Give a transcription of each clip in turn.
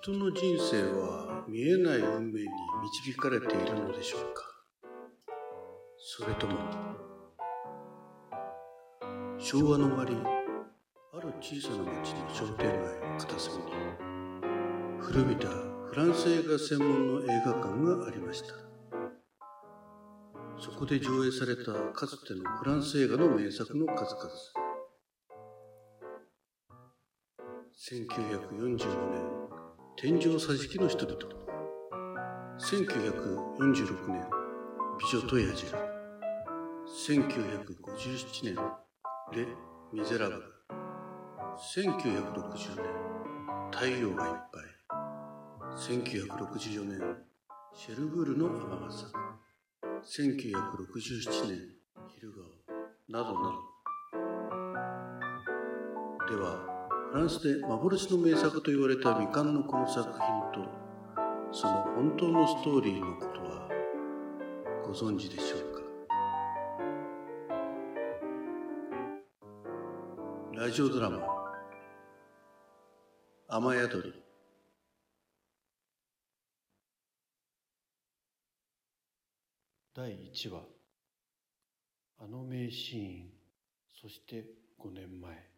人の人生は見えない運命に導かれているのでしょうか？それとも昭和の終わりある小さな町の商店街の片隅に古びたフランス映画専門の映画館がありました。そこで上映されたかつてのフランス映画の名作の数々。1945年天井桟敷の人々。1946年美女と野獣1957年レ・ミゼラブ。ル1960年太陽がいっぱい。1964年シェルブールの雨傘1967年昼顔。などなど。ではフランスで幻の名作と言われた未完のこの作品とその本当のストーリーのことはご存知でしょうか？ラジオドラマ「雨宿り」第1話。あの名シーンそして5年前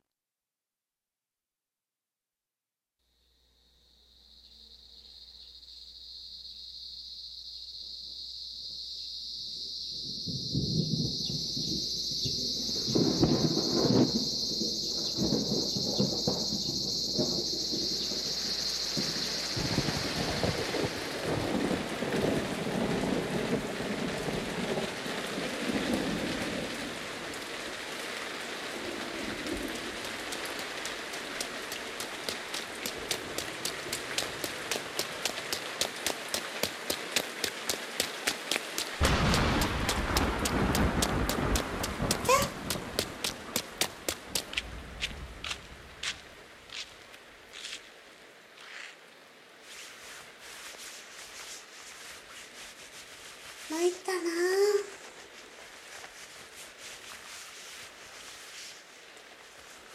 参ったな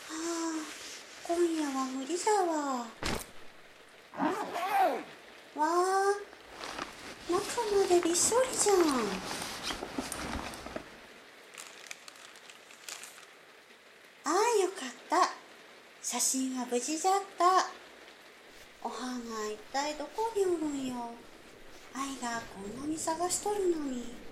ああ今夜は無理だわ。わあ中までびっしょりじゃん。ああよかった。写真は無事じゃった。お花一体どこにおるんよ。愛がこんなに探しとるのに。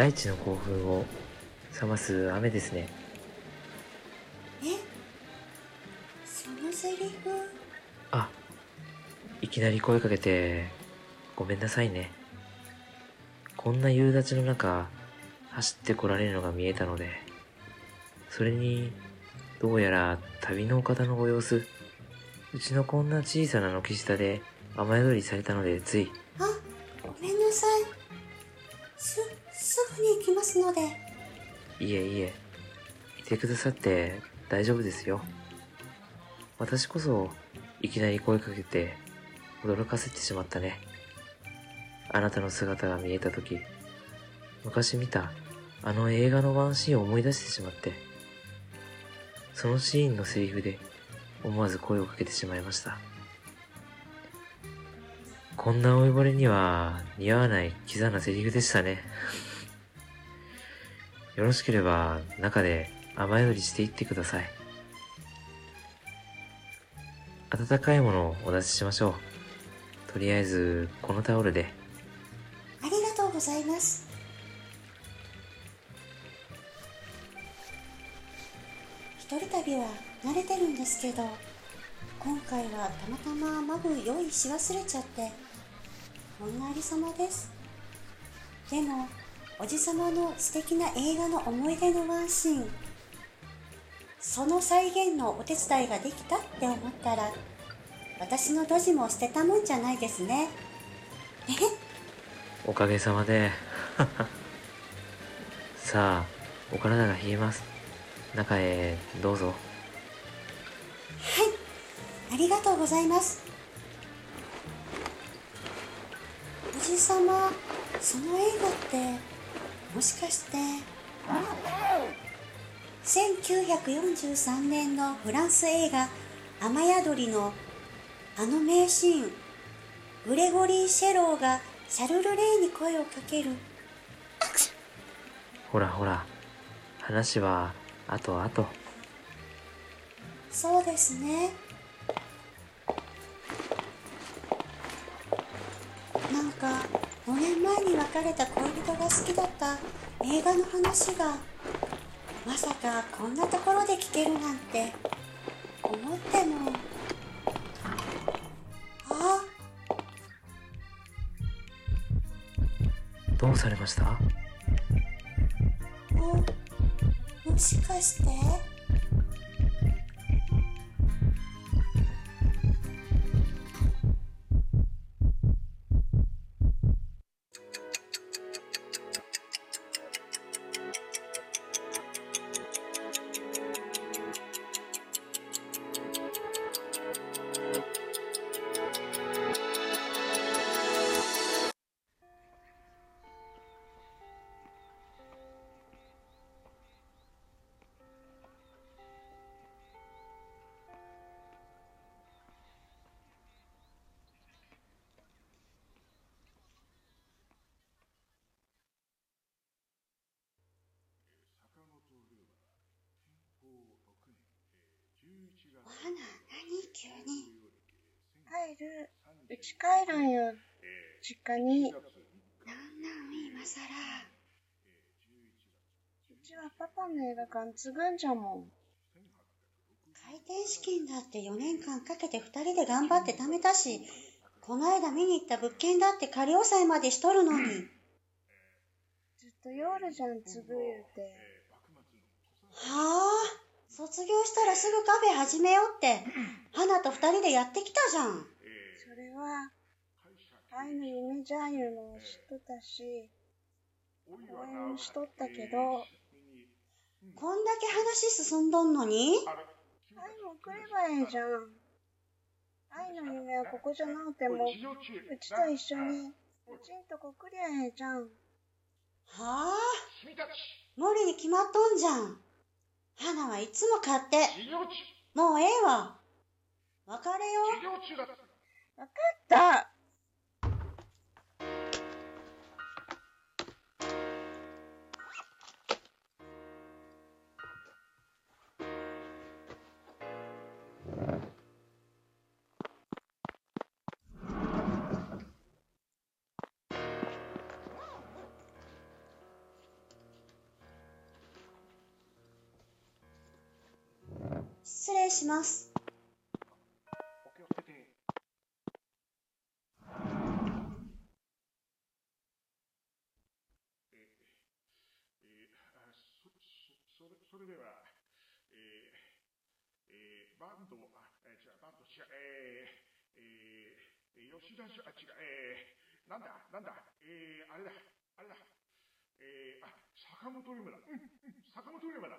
大地の興奮を冷ます雨ですね。え？そのセリフ？あいきなり声かけてごめんなさいね。こんな夕立の中走ってこられるのが見えたのでそれにどうやら旅のお方のご様子うちのこんな小さな軒下で雨宿りされたのでつい。あごめんなさい。すすぐに行きますので。いえいえ。いてくださって大丈夫ですよ。私こそいきなり声かけて驚かせてしまったね。あなたの姿が見えた時昔見たあの映画のワンシーンを思い出してしまってそのシーンのセリフで思わず声をかけてしまいました。こんな老いぼれには似合わないキザなセリフでしたね。よろしければ中で雨宿りしていってください。温かいものをお出ししましょう。とりあえずこのタオルで。ありがとうございます。一人旅は慣れてるんですけど今回はたまたまマグ用意し忘れちゃってこんなありさまです。でもおじさまの素敵な映画の思い出のワンシーン。その再現のお手伝いができたって思ったら私のドジも捨てたもんじゃないですね。え？おかげさまで。さあお体が冷えます。中へどうぞ。ありがとうございます。王子様その映画ってもしかして。1943年のフランス映画「雨宿り」のあの名シーングレゴリー・シェローがシャルル・レイに声をかける。ほらほら、話は後々。そうですね。なんか5年前に別れた恋人が好きだった映画の話がまさかこんなところで聞けるなんて思っても。あ。どうされました？ももしかしてお花何急に？帰る。うち帰るんよ。実家に？うなんなん？今さらちはパパの映画館継ぐんじゃもん。開店資金だって4年間かけて2人で頑張って貯めたしこの間見に行った物件だって仮押さえまでしとるのにずっと夜じゃん、継ぐ言うて。はあ？卒業したらすぐカフェ始めようって花と2人でやってきたじゃん。それは、愛の夢じゃいうのを知っとったし、応援しとったけど、こんだけ話進んどんのに？愛も来ればええじゃん。愛の夢はここじゃなくても、うちと一緒に、うちんとこ来りゃええじゃん。はあ？無理に決まっとんじゃん花はいつも買って。もうええわ。別れよわかった礼します。それそれでは、えーえーバンド、あ、えー違う、バンド違う、えーえー、吉田し、あ、違う、えー、なんだ、なんだ、えー、あれだ、あれだ、えー、あ、坂本龍馬だ、うん、うん、坂本龍馬だ、